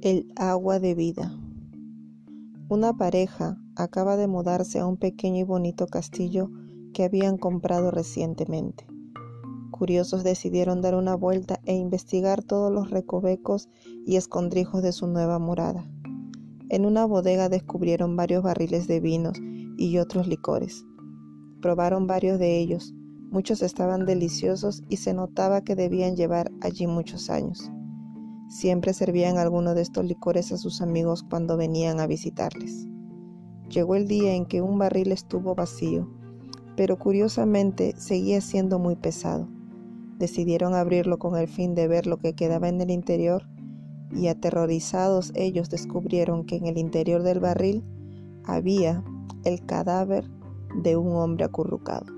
El agua de vida. Una pareja acaba de mudarse a un pequeño y bonito castillo que habían comprado recientemente. Curiosos decidieron dar una vuelta e investigar todos los recovecos y escondrijos de su nueva morada. En una bodega descubrieron varios barriles de vinos y otros licores. Probaron varios de ellos, muchos estaban deliciosos y se notaba que debían llevar allí muchos años. Siempre servían alguno de estos licores a sus amigos cuando venían a visitarles. Llegó el día en que un barril estuvo vacío, pero curiosamente seguía siendo muy pesado. Decidieron abrirlo con el fin de ver lo que quedaba en el interior y aterrorizados ellos descubrieron que en el interior del barril había el cadáver de un hombre acurrucado.